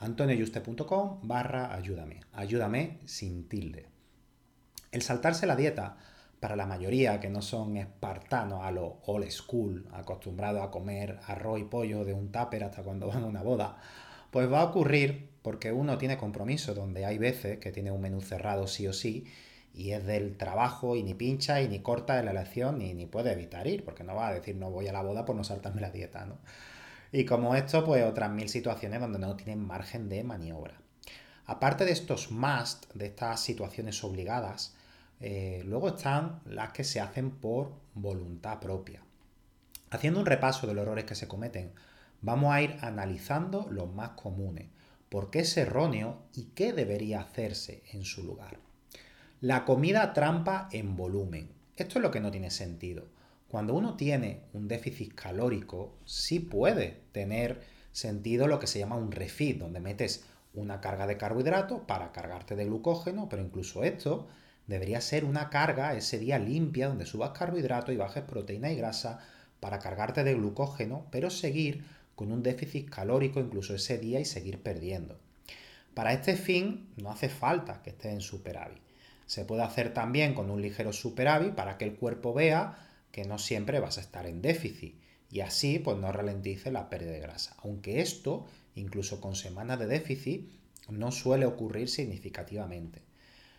antonioyuste.com barra ayúdame. Ayúdame sin tilde. El saltarse la dieta, para la mayoría que no son espartanos a lo old school, acostumbrados a comer arroz y pollo de un tupper hasta cuando van a una boda, pues va a ocurrir porque uno tiene compromiso donde hay veces que tiene un menú cerrado sí o sí y es del trabajo y ni pincha y ni corta en la elección ni, ni puede evitar ir porque no va a decir no voy a la boda por no saltarme la dieta, ¿no? Y como esto, pues otras mil situaciones donde no tienen margen de maniobra. Aparte de estos must, de estas situaciones obligadas, eh, luego están las que se hacen por voluntad propia. Haciendo un repaso de los errores que se cometen, vamos a ir analizando los más comunes, por qué es erróneo y qué debería hacerse en su lugar. La comida trampa en volumen. Esto es lo que no tiene sentido. Cuando uno tiene un déficit calórico, sí puede tener sentido lo que se llama un refit, donde metes una carga de carbohidratos para cargarte de glucógeno, pero incluso esto debería ser una carga ese día limpia, donde subas carbohidratos y bajes proteína y grasa para cargarte de glucógeno, pero seguir con un déficit calórico incluso ese día y seguir perdiendo. Para este fin no hace falta que esté en superávit. Se puede hacer también con un ligero superávit para que el cuerpo vea que no siempre vas a estar en déficit y así pues no ralentice la pérdida de grasa. Aunque esto, incluso con semanas de déficit, no suele ocurrir significativamente.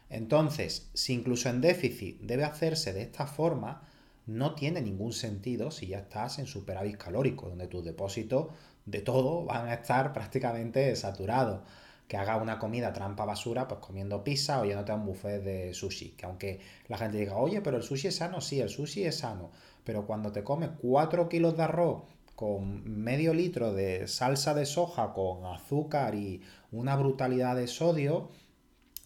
Entonces, si incluso en déficit debe hacerse de esta forma, no tiene ningún sentido si ya estás en superávit calórico, donde tus depósitos de todo van a estar prácticamente saturados que haga una comida trampa basura, pues comiendo pizza o yéndote a un buffet de sushi. Que aunque la gente diga, oye, pero el sushi es sano, sí, el sushi es sano. Pero cuando te comes 4 kilos de arroz con medio litro de salsa de soja con azúcar y una brutalidad de sodio,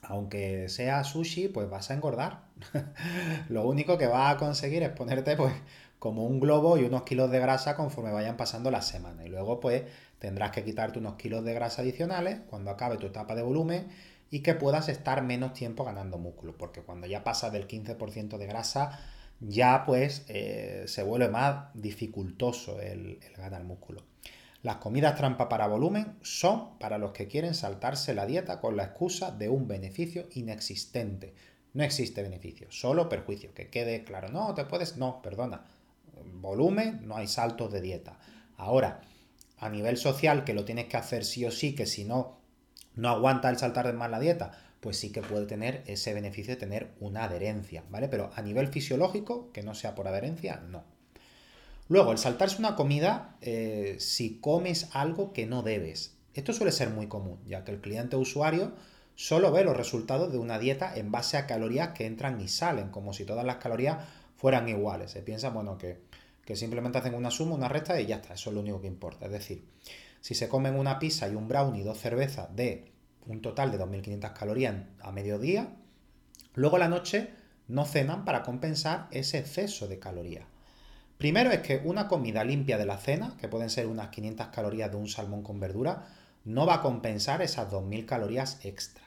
aunque sea sushi, pues vas a engordar. Lo único que vas a conseguir es ponerte pues como un globo y unos kilos de grasa conforme vayan pasando las semanas. Y luego pues tendrás que quitarte unos kilos de grasa adicionales cuando acabe tu etapa de volumen y que puedas estar menos tiempo ganando músculo, porque cuando ya pasas del 15% de grasa, ya pues eh, se vuelve más dificultoso el, el ganar músculo. Las comidas trampa para volumen son para los que quieren saltarse la dieta con la excusa de un beneficio inexistente. No existe beneficio, solo perjuicio. Que quede claro, no, te puedes, no, perdona. Volumen, no hay saltos de dieta. Ahora, a nivel social que lo tienes que hacer sí o sí, que si no, no aguanta el saltar de más la dieta, pues sí que puede tener ese beneficio de tener una adherencia, ¿vale? Pero a nivel fisiológico, que no sea por adherencia, no. Luego, el saltarse una comida eh, si comes algo que no debes. Esto suele ser muy común, ya que el cliente usuario solo ve los resultados de una dieta en base a calorías que entran y salen, como si todas las calorías fueran iguales. Se piensa, bueno, que simplemente hacen una suma, una resta y ya está, eso es lo único que importa. Es decir, si se comen una pizza y un brownie y dos cervezas de un total de 2.500 calorías a mediodía, luego la noche no cenan para compensar ese exceso de calorías. Primero es que una comida limpia de la cena, que pueden ser unas 500 calorías de un salmón con verdura, no va a compensar esas 2.000 calorías extra.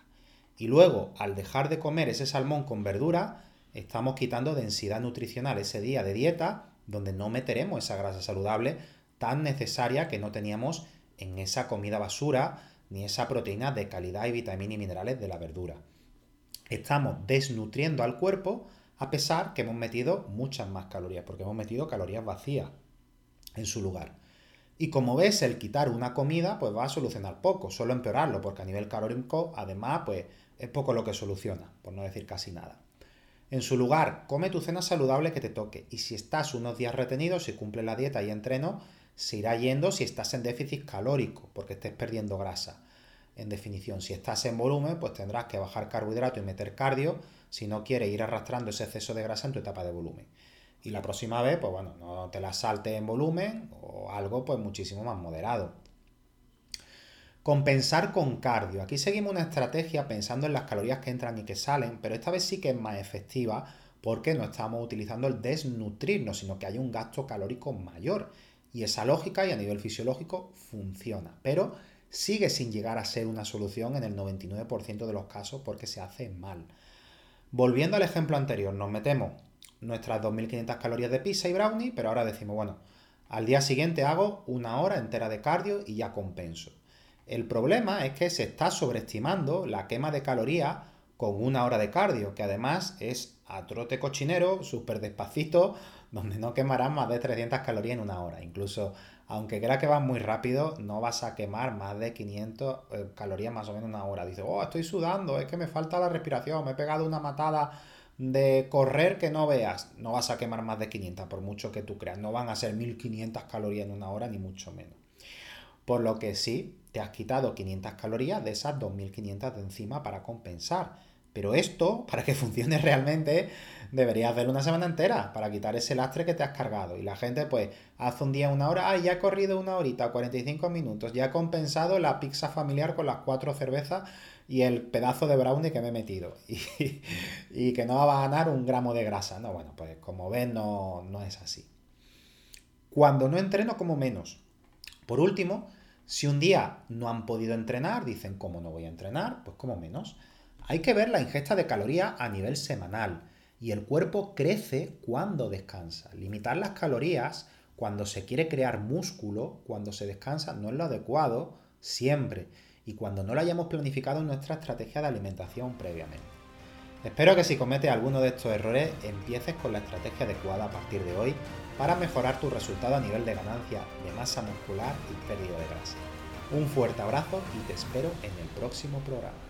Y luego, al dejar de comer ese salmón con verdura, estamos quitando densidad nutricional ese día de dieta, donde no meteremos esa grasa saludable tan necesaria que no teníamos en esa comida basura, ni esa proteína de calidad y vitaminas y minerales de la verdura. Estamos desnutriendo al cuerpo a pesar que hemos metido muchas más calorías, porque hemos metido calorías vacías en su lugar. Y como ves, el quitar una comida pues va a solucionar poco, solo empeorarlo, porque a nivel calórico además pues es poco lo que soluciona, por no decir casi nada. En su lugar, come tu cena saludable que te toque y si estás unos días retenidos, si cumples la dieta y entreno, se irá yendo si estás en déficit calórico, porque estés perdiendo grasa. En definición, si estás en volumen, pues tendrás que bajar carbohidrato y meter cardio si no quieres ir arrastrando ese exceso de grasa en tu etapa de volumen. Y la próxima vez, pues bueno, no te la saltes en volumen o algo pues muchísimo más moderado. Compensar con cardio. Aquí seguimos una estrategia pensando en las calorías que entran y que salen, pero esta vez sí que es más efectiva porque no estamos utilizando el desnutrirnos, sino que hay un gasto calórico mayor. Y esa lógica y a nivel fisiológico funciona, pero sigue sin llegar a ser una solución en el 99% de los casos porque se hace mal. Volviendo al ejemplo anterior, nos metemos nuestras 2.500 calorías de pizza y brownie, pero ahora decimos, bueno, al día siguiente hago una hora entera de cardio y ya compenso. El problema es que se está sobreestimando la quema de calorías con una hora de cardio, que además es a trote cochinero, súper despacito, donde no quemarás más de 300 calorías en una hora. Incluso, aunque crea que vas muy rápido, no vas a quemar más de 500 eh, calorías más o menos en una hora. Dices, oh, estoy sudando, es que me falta la respiración, me he pegado una matada de correr que no veas. No vas a quemar más de 500, por mucho que tú creas. No van a ser 1500 calorías en una hora, ni mucho menos. Por lo que sí, te has quitado 500 calorías de esas 2500 de encima para compensar. Pero esto, para que funcione realmente, deberías hacer una semana entera para quitar ese lastre que te has cargado. Y la gente, pues, hace un día una hora, ah, ya he corrido una horita, 45 minutos, ya he compensado la pizza familiar con las cuatro cervezas y el pedazo de brownie que me he metido. Y, y que no va a ganar un gramo de grasa. No, bueno, pues como ves, no, no es así. Cuando no entreno, como menos. Por último, si un día no han podido entrenar, dicen, ¿cómo no voy a entrenar? Pues como menos. Hay que ver la ingesta de calorías a nivel semanal y el cuerpo crece cuando descansa. Limitar las calorías cuando se quiere crear músculo, cuando se descansa, no es lo adecuado siempre y cuando no lo hayamos planificado en nuestra estrategia de alimentación previamente. Espero que si cometes alguno de estos errores empieces con la estrategia adecuada a partir de hoy para mejorar tu resultado a nivel de ganancia de masa muscular y pérdida de grasa. Un fuerte abrazo y te espero en el próximo programa.